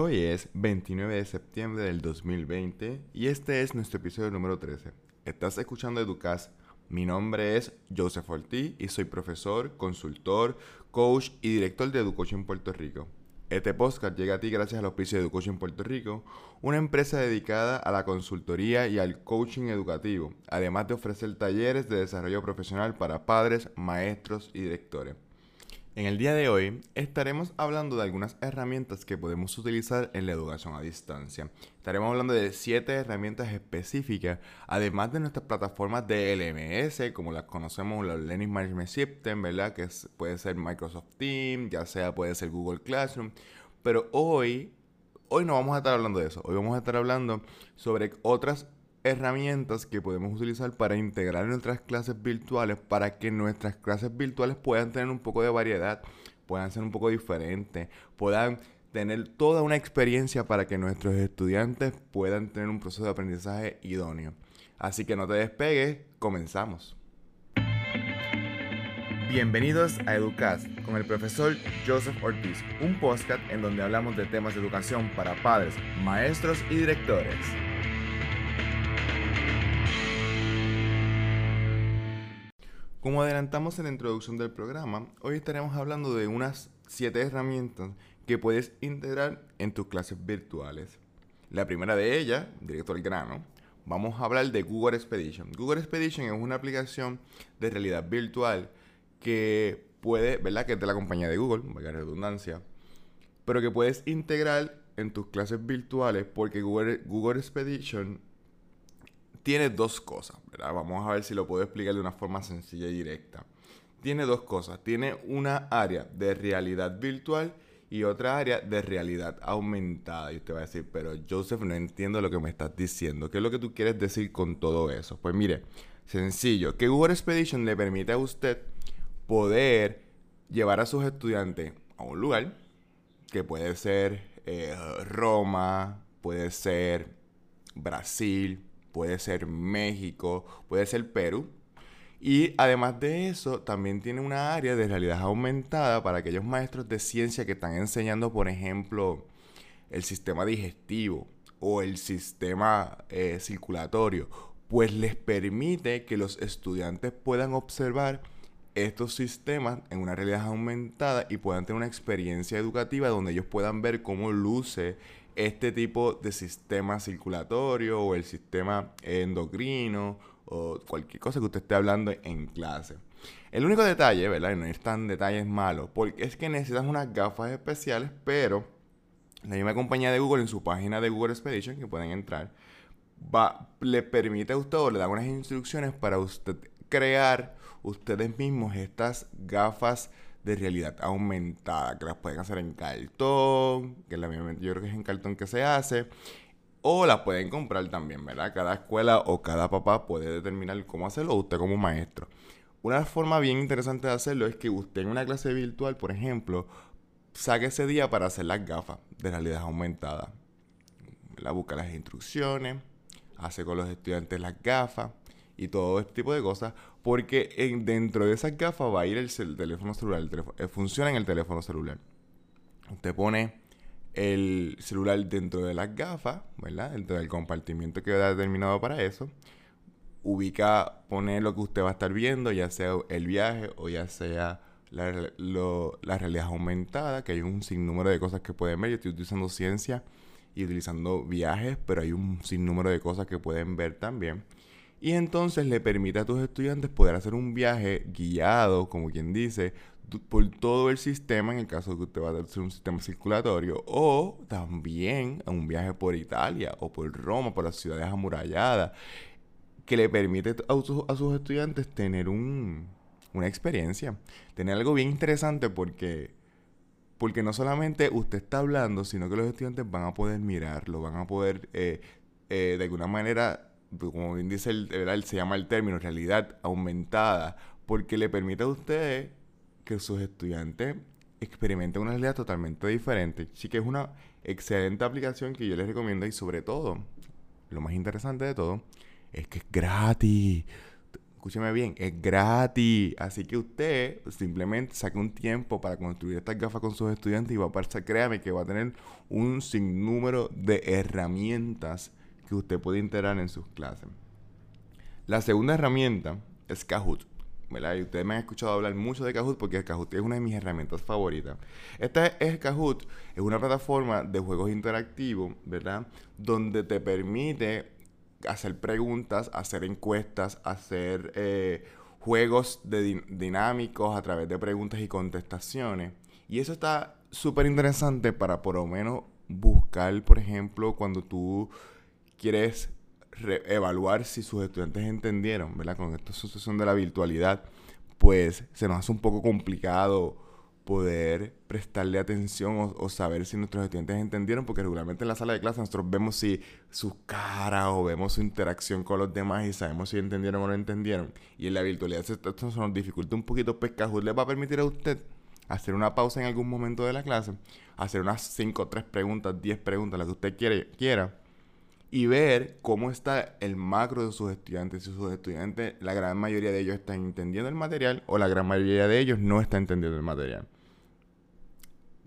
Hoy es 29 de septiembre del 2020 y este es nuestro episodio número 13. Estás escuchando Educas. Mi nombre es Joseph Ortiz y soy profesor, consultor, coach y director de Educoaching Puerto Rico. Este podcast llega a ti gracias al auspicio de Educoaching Puerto Rico, una empresa dedicada a la consultoría y al coaching educativo, además de ofrecer talleres de desarrollo profesional para padres, maestros y directores. En el día de hoy estaremos hablando de algunas herramientas que podemos utilizar en la educación a distancia. Estaremos hablando de siete herramientas específicas, además de nuestras plataformas de LMS, como las conocemos, los Learning Management System, ¿verdad? Que puede ser Microsoft Teams, ya sea puede ser Google Classroom. Pero hoy, hoy no vamos a estar hablando de eso. Hoy vamos a estar hablando sobre otras herramientas que podemos utilizar para integrar nuestras clases virtuales para que nuestras clases virtuales puedan tener un poco de variedad, puedan ser un poco diferentes, puedan tener toda una experiencia para que nuestros estudiantes puedan tener un proceso de aprendizaje idóneo. Así que no te despegues, comenzamos. Bienvenidos a Educast con el profesor Joseph Ortiz, un podcast en donde hablamos de temas de educación para padres, maestros y directores. Como adelantamos en la introducción del programa, hoy estaremos hablando de unas 7 herramientas que puedes integrar en tus clases virtuales. La primera de ellas, directo al grano, vamos a hablar de Google Expedition. Google Expedition es una aplicación de realidad virtual que puede, ¿verdad? Que es de la compañía de Google, valga la redundancia, pero que puedes integrar en tus clases virtuales porque Google, Google Expedition tiene dos cosas, ¿verdad? Vamos a ver si lo puedo explicar de una forma sencilla y directa. Tiene dos cosas. Tiene una área de realidad virtual y otra área de realidad aumentada. Y usted va a decir, pero Joseph, no entiendo lo que me estás diciendo. ¿Qué es lo que tú quieres decir con todo eso? Pues mire, sencillo, que Google Expedition le permite a usted poder llevar a sus estudiantes a un lugar que puede ser eh, Roma, puede ser Brasil, puede ser México, puede ser Perú. Y además de eso, también tiene una área de realidad aumentada para aquellos maestros de ciencia que están enseñando, por ejemplo, el sistema digestivo o el sistema eh, circulatorio, pues les permite que los estudiantes puedan observar estos sistemas en una realidad aumentada y puedan tener una experiencia educativa donde ellos puedan ver cómo luce este tipo de sistema circulatorio o el sistema endocrino o cualquier cosa que usted esté hablando en clase. El único detalle, ¿verdad? Y no es tan detalles malos, porque es que necesitas unas gafas especiales, pero la misma compañía de Google en su página de Google Expedition, que pueden entrar, va, le permite a usted o le da unas instrucciones para usted crear ustedes mismos estas gafas de realidad aumentada, que las pueden hacer en cartón, que la yo creo que es en cartón que se hace, o las pueden comprar también, ¿verdad? Cada escuela o cada papá puede determinar cómo hacerlo, usted como maestro. Una forma bien interesante de hacerlo es que usted en una clase virtual, por ejemplo, saque ese día para hacer las gafas de realidad aumentada. La busca las instrucciones, hace con los estudiantes las gafas y todo este tipo de cosas, porque en, dentro de esas gafas va a ir el, teléfono celular, eh, funciona en el teléfono celular. Usted pone el celular dentro de las gafas, ¿verdad? Dentro del compartimiento que queda determinado para eso. Ubica, pone lo que usted va a estar viendo, ya sea el viaje o ya sea la, la realidad aumentada, que hay un sinnúmero de cosas que pueden ver. Yo estoy utilizando ciencia y utilizando viajes, pero hay un sinnúmero de cosas que pueden ver también. Y entonces le permite a tus estudiantes poder hacer un viaje guiado, como quien dice, por todo el sistema, en el caso de que usted va a hacer un sistema circulatorio, o también un viaje por Italia o por Roma, por las ciudades amuralladas, que le permite a, a sus estudiantes tener un, una experiencia, tener algo bien interesante porque, porque no solamente usted está hablando, sino que los estudiantes van a poder mirarlo, van a poder eh, eh, de alguna manera como bien dice el, se llama el término, realidad aumentada, porque le permite a ustedes que sus estudiantes experimenten una realidad totalmente diferente. Sí que es una excelente aplicación que yo les recomiendo y sobre todo, lo más interesante de todo, es que es gratis. escúcheme bien, es gratis. Así que usted simplemente saque un tiempo para construir estas gafas con sus estudiantes y va a pasar, créame que va a tener un sinnúmero de herramientas que usted puede integrar en sus clases. La segunda herramienta es Kahoot. Y ustedes me han escuchado hablar mucho de Kahoot porque Kahoot es una de mis herramientas favoritas. Esta es Kahoot, es una plataforma de juegos interactivos, ¿verdad? Donde te permite hacer preguntas, hacer encuestas, hacer eh, juegos dinámicos a través de preguntas y contestaciones. Y eso está súper interesante para por lo menos buscar, por ejemplo, cuando tú quieres evaluar si sus estudiantes entendieron, ¿verdad? Con esta sucesión de la virtualidad, pues se nos hace un poco complicado poder prestarle atención o, saber si nuestros estudiantes entendieron, porque regularmente en la sala de clase nosotros vemos si sus caras o vemos su interacción con los demás y sabemos si entendieron o no entendieron. Y en la virtualidad esto nos dificulta un poquito, pues Kahoot le va a permitir a usted hacer una pausa en algún momento de la clase, hacer unas 5, 3 preguntas, 10 preguntas, las que usted quiere, quiera, y ver cómo está el macro de sus estudiantes. Si sus estudiantes, la gran mayoría de ellos están entendiendo el material o la gran mayoría de ellos no están entendiendo el material.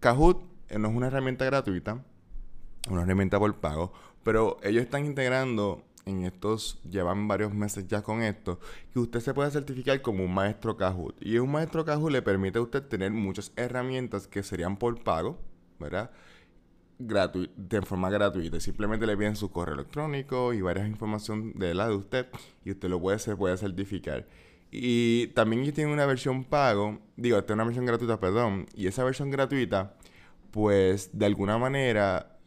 Kahoot eh, no es una herramienta gratuita, una herramienta por pago, pero ellos están integrando en estos, llevan varios meses ya con esto, que usted se puede certificar como un maestro Kahoot. Y un maestro Kahoot le permite a usted tener muchas herramientas que serían por pago, ¿verdad? De forma gratuita. Simplemente le piden su correo electrónico y varias información de la de usted y usted lo puede, se puede certificar. Y también tienen una versión pago, digo, es una versión gratuita, perdón, y esa versión gratuita, pues de alguna manera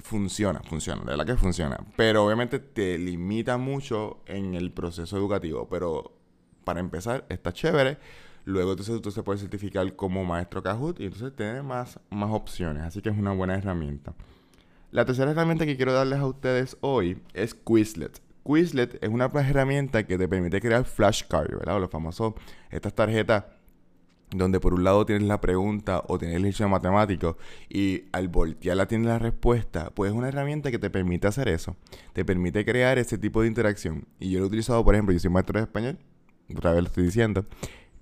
funciona, funciona, de verdad que funciona, pero obviamente te limita mucho en el proceso educativo, pero para empezar está chévere Luego entonces tú se puede certificar como maestro Kahoot y entonces tiene más, más opciones. Así que es una buena herramienta. La tercera herramienta que quiero darles a ustedes hoy es Quizlet. Quizlet es una herramienta que te permite crear flashcards, ¿verdad? los famosos, estas tarjetas donde por un lado tienes la pregunta o tienes el ejercicio matemático y al voltearla tienes la respuesta, pues es una herramienta que te permite hacer eso. Te permite crear ese tipo de interacción. Y yo lo he utilizado, por ejemplo, yo soy maestro de español, otra vez lo estoy diciendo,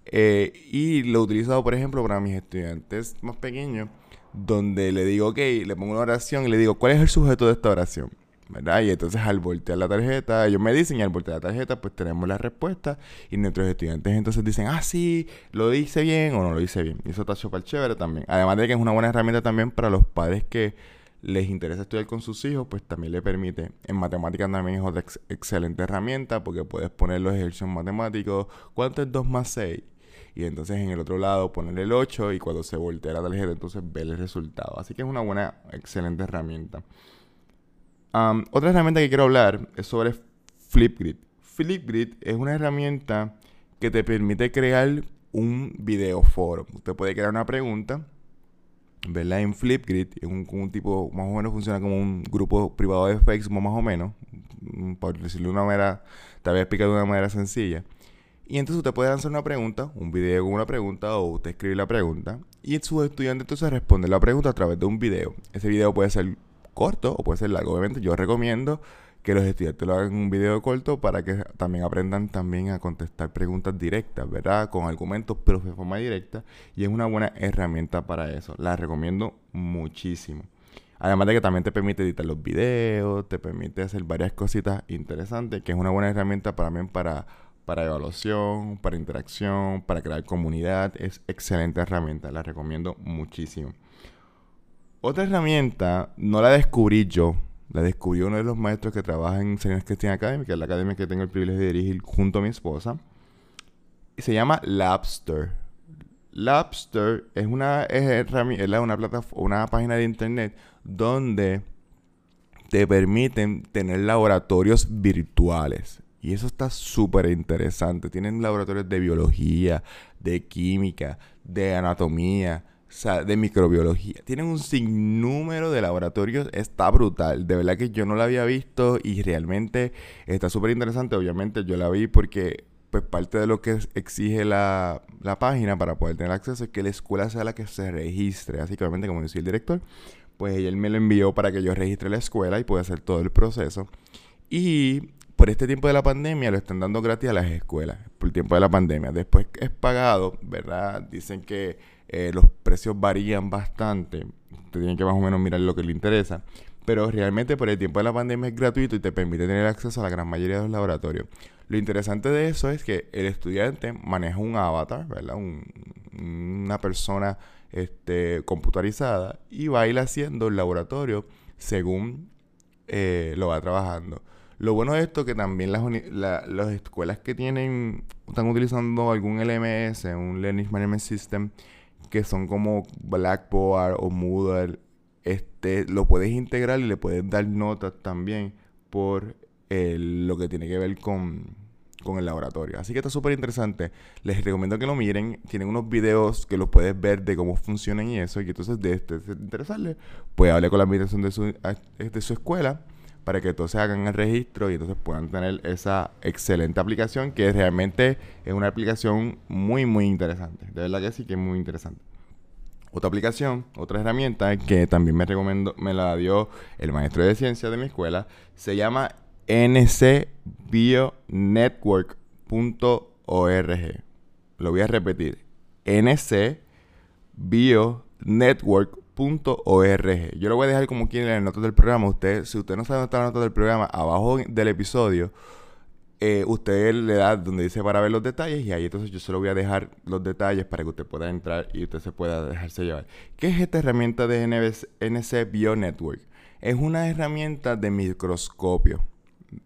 eh, y lo he utilizado, por ejemplo, para mis estudiantes más pequeños, donde le digo, ok, le pongo una oración y le digo, ¿cuál es el sujeto de esta oración? ¿verdad? Y entonces al voltear la tarjeta, ellos me dicen y al voltear la tarjeta, pues tenemos la respuesta y nuestros estudiantes entonces dicen, ah, sí, lo hice bien o no lo hice bien. Y eso está súper chévere también. Además de que es una buena herramienta también para los padres que les interesa estudiar con sus hijos, pues también le permite. En matemáticas también es otra excelente herramienta porque puedes poner los ejercicios matemáticos. ¿Cuánto es 2 más 6? y entonces en el otro lado ponerle el 8 y cuando se voltea la tarjeta entonces ver el resultado. Así que es una buena, excelente herramienta. otra herramienta que quiero hablar es sobre Flipgrid. Flipgrid es una herramienta que te permite crear un video foro. Usted puede crear una pregunta, ¿verdad? En Flipgrid, es un, tipo, más o menos funciona como un grupo privado de Facebook, más o menos, mm, por decirlo de una manera, te voy a explicar de una manera sencilla. Y entonces usted puede lanzar una pregunta, un video con una pregunta o usted escribe la pregunta y su estudiante entonces responde la pregunta a través de un video. Ese video puede ser corto o puede ser largo. Obviamente yo recomiendo que los estudiantes lo hagan en un video corto para que también aprendan también a contestar preguntas directas, ¿verdad? Con argumentos, pero de forma directa. Y es una buena herramienta para eso. La recomiendo muchísimo. Además de que también te permite editar los videos, te permite hacer varias cositas interesantes, que es una buena herramienta también para para evaluación, para interacción, para crear comunidad. Es excelente herramienta, la recomiendo muchísimo. Otra herramienta, no la descubrí yo, la descubrió uno de los maestros que trabaja en Señores Christian Academy, que es la academia que tengo el privilegio de dirigir junto a mi esposa. Y se llama Labster. Labster es una, herramienta, una, una página de internet donde te permiten tener laboratorios virtuales. Y eso está súper interesante. Tienen laboratorios de biología, de química, de anatomía, de microbiología. Tienen un sinnúmero de laboratorios. Está brutal. De verdad que yo no la había visto y realmente está súper interesante. Obviamente yo la vi porque pues parte de lo que exige la, la, página para poder tener acceso es que la escuela sea la que se registre. Así que obviamente como decía el director, pues él me lo envió para que yo registre la escuela y pueda hacer todo el proceso. Y por este tiempo de la pandemia lo están dando gratis a las escuelas, por el tiempo de la pandemia. Después es pagado, ¿verdad? Dicen que eh, los precios varían bastante. Usted tiene que más o menos mirar lo que le interesa. Pero realmente por el tiempo de la pandemia es gratuito y te permite tener acceso a la gran mayoría de los laboratorios. Lo interesante de eso es que el estudiante maneja un avatar, ¿verdad? una persona este, computarizada y va ir haciendo el laboratorio según eh, lo va trabajando. Lo bueno de esto es que también las, las escuelas que tienen, están utilizando algún LMS, un Learning Management System, que son como Blackboard o Moodle, este, lo puedes integrar y le puedes dar notas también por lo que tiene que ver con, con el laboratorio. Así que está súper interesante. Les recomiendo que lo miren. Tienen unos videos que los puedes ver de cómo funcionan y eso. Y entonces de este interesarle, pues hable con la administración de su, de su escuela para que se hagan el registro y entonces puedan tener esa excelente aplicación que realmente es una aplicación muy muy interesante. De verdad que sí que es muy interesante. Otra aplicación, otra herramienta que también me recomiendo, me la dio el maestro de ciencia de mi escuela, se llama ncbionetwork.org. Lo voy a repetir. ncbionetwork.org. Yo lo voy a dejar como quien en las notas del programa. Usted, si usted no sabe dónde está la nota del programa, abajo del episodio, eh, usted le da donde dice para ver los detalles y ahí entonces yo se lo voy a dejar los detalles para que usted pueda entrar y usted se pueda dejarse llevar. ¿Qué es esta herramienta de NC Bionetwork? Es una herramienta de microscopio.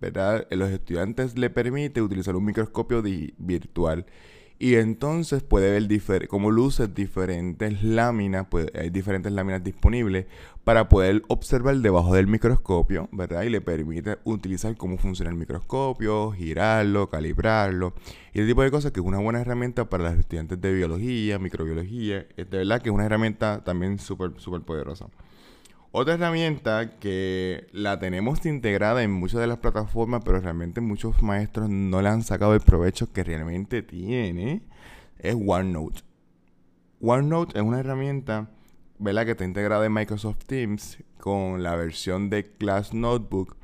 ¿verdad? Los estudiantes le permite utilizar un microscopio virtual y entonces puede ver como luces diferentes láminas, pues hay diferentes láminas disponibles para poder observar debajo del microscopio, ¿verdad? Y le permite utilizar cómo funciona el microscopio, girarlo, calibrarlo y ese tipo de cosas que es una buena herramienta para los estudiantes de biología, microbiología. Es de verdad que es una herramienta también súper, súper poderosa. Otra herramienta que la tenemos integrada en muchas de las plataformas, pero realmente muchos maestros no le han sacado el provecho que realmente tiene, es OneNote. OneNote es una herramienta ¿verdad? que está integrada en Microsoft Teams con la versión de Class Notebook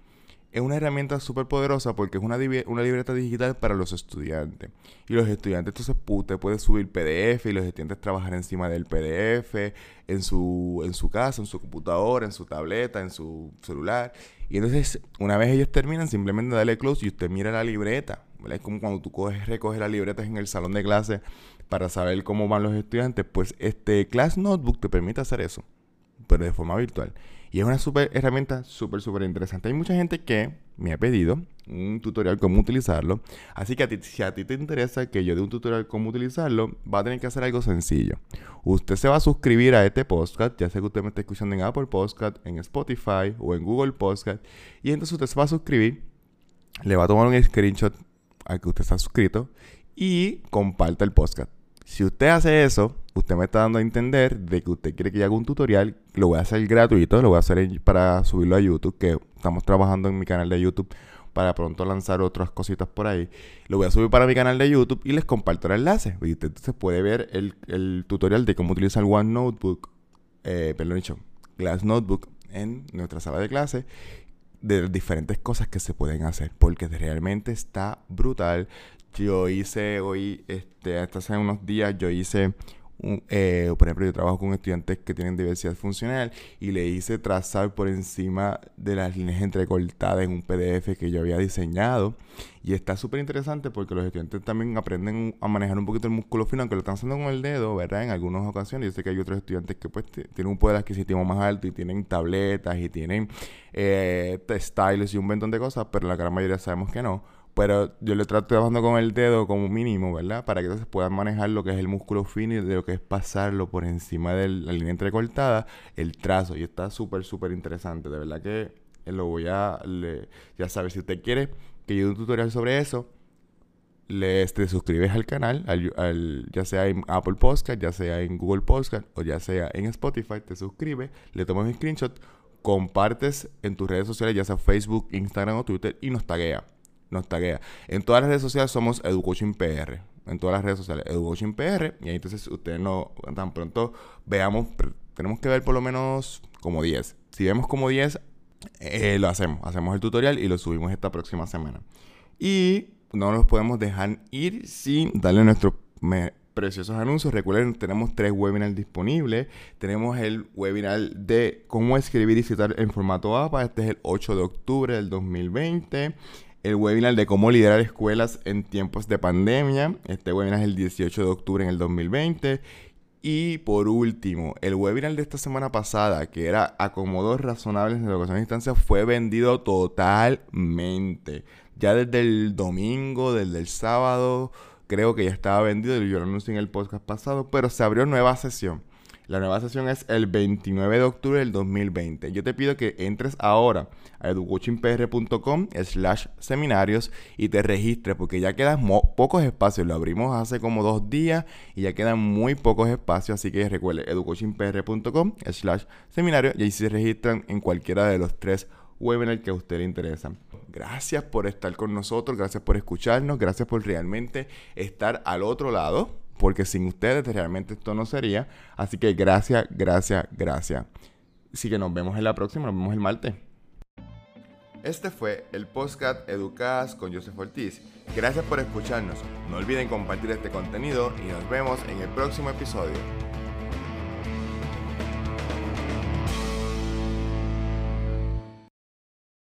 es una herramienta súper poderosa porque es una, una, libreta digital para los estudiantes. Y los estudiantes entonces usted puede subir PDF y los estudiantes trabajar encima del PDF en su, en su casa, en su computadora, en su tableta, en su celular. Y entonces una vez ellos terminan simplemente darle close y usted mira la libreta. Es como cuando tú coges, recoges las libretas en el salón de clase para saber cómo van los estudiantes. Pues este Class Notebook te permite hacer eso, pero de forma virtual. Y es una super herramienta súper, súper interesante. Hay mucha gente que me ha pedido un tutorial cómo utilizarlo. Así que si a ti te interesa que yo dé un tutorial cómo utilizarlo, va a tener que hacer algo sencillo. Usted se va a suscribir a este podcast, ya sea que usted me esté escuchando en Apple Podcast, en Spotify o en Google Podcast. Y entonces usted se va a suscribir, le va a tomar un screenshot al que usted está suscrito y comparta el podcast. Si usted hace eso, usted me está dando a entender de que usted quiere que yo haga un tutorial, lo voy a hacer gratuito, lo voy a hacer para subirlo a YouTube, que estamos trabajando en mi canal de YouTube para pronto lanzar otras cositas por ahí. Lo voy a subir para mi canal de YouTube y les comparto el enlace. Y usted se puede ver el, tutorial de cómo utilizar One Notebook, eh, perdón, Glass Notebook en nuestra sala de clase de diferentes cosas que se pueden hacer porque realmente está brutal yo hice hoy, este, hasta hace unos días, yo hice eh, por ejemplo, yo trabajo con estudiantes que tienen diversidad funcional y le hice trazar por encima de las líneas entrecortadas en un PDF que yo había diseñado. Y está súper interesante porque los estudiantes también aprenden a manejar un poquito el músculo fino, aunque lo están haciendo con el dedo, ¿verdad? En algunas ocasiones. Yo sé que hay otros estudiantes que pues tienen un poder adquisitivo más alto y tienen tabletas y tienen eh, styles y un montón de cosas, pero la gran mayoría sabemos que no pero yo le trato trabajando con el dedo como mínimo, ¿verdad? Para que entonces puedan manejar lo que es el músculo fino y de lo que es pasarlo por encima de la línea entrecortada, el trazo. Y está súper, súper interesante. De verdad que lo voy a... ya sabes, si usted quiere que yo dé un tutorial sobre eso, le te suscribes al canal, al, ya sea en Apple Podcast, ya sea en Google Podcast o ya sea en Spotify, te suscribes, le tomas un screenshot, compartes en tus redes sociales, ya sea Facebook, Instagram o Twitter y nos taguea nos taguea. En todas las redes sociales somos Educoaching PR. En todas las redes sociales, Educoaching PR. Y ahí entonces ustedes no, tan pronto veamos, tenemos que ver por lo menos como 10. Si vemos como 10, eh, lo hacemos. Hacemos el tutorial y lo subimos esta próxima semana. Y no nos podemos dejar ir sin darle nuestros preciosos anuncios. Recuerden, tenemos tres webinars disponibles. Tenemos el webinar de cómo escribir y citar en formato APA. Este es el 8 de octubre del 2020 el webinar de cómo liderar escuelas en tiempos de pandemia. Este webinar es el 18 de octubre en el 2020. Y por último, el webinar de esta semana pasada, que era acomodos razonables en educación a distancia, fue vendido totalmente. Ya desde el domingo, desde el sábado, creo que ya estaba vendido. Yo lo anuncié en el podcast pasado, pero se abrió nueva sesión. La nueva sesión es el 29 de octubre del 2020. Yo te pido que entres ahora a educoachingpr.com slash seminarios y te registres porque ya quedan pocos espacios. Lo abrimos hace como dos días y ya quedan muy pocos espacios. Así que recuerde educoachingpr.com slash seminarios y ahí se registran en cualquiera de los tres webinars que a usted le interesan. Gracias por estar con nosotros, gracias por escucharnos, gracias por realmente estar al otro lado porque sin ustedes realmente esto no sería. Así que gracias, gracias, gracias. Así que nos vemos en la próxima, nos vemos el martes. Este fue el podcast Educadas con Joseph Ortiz. Gracias por escucharnos. No olviden compartir este contenido y nos vemos en el próximo episodio.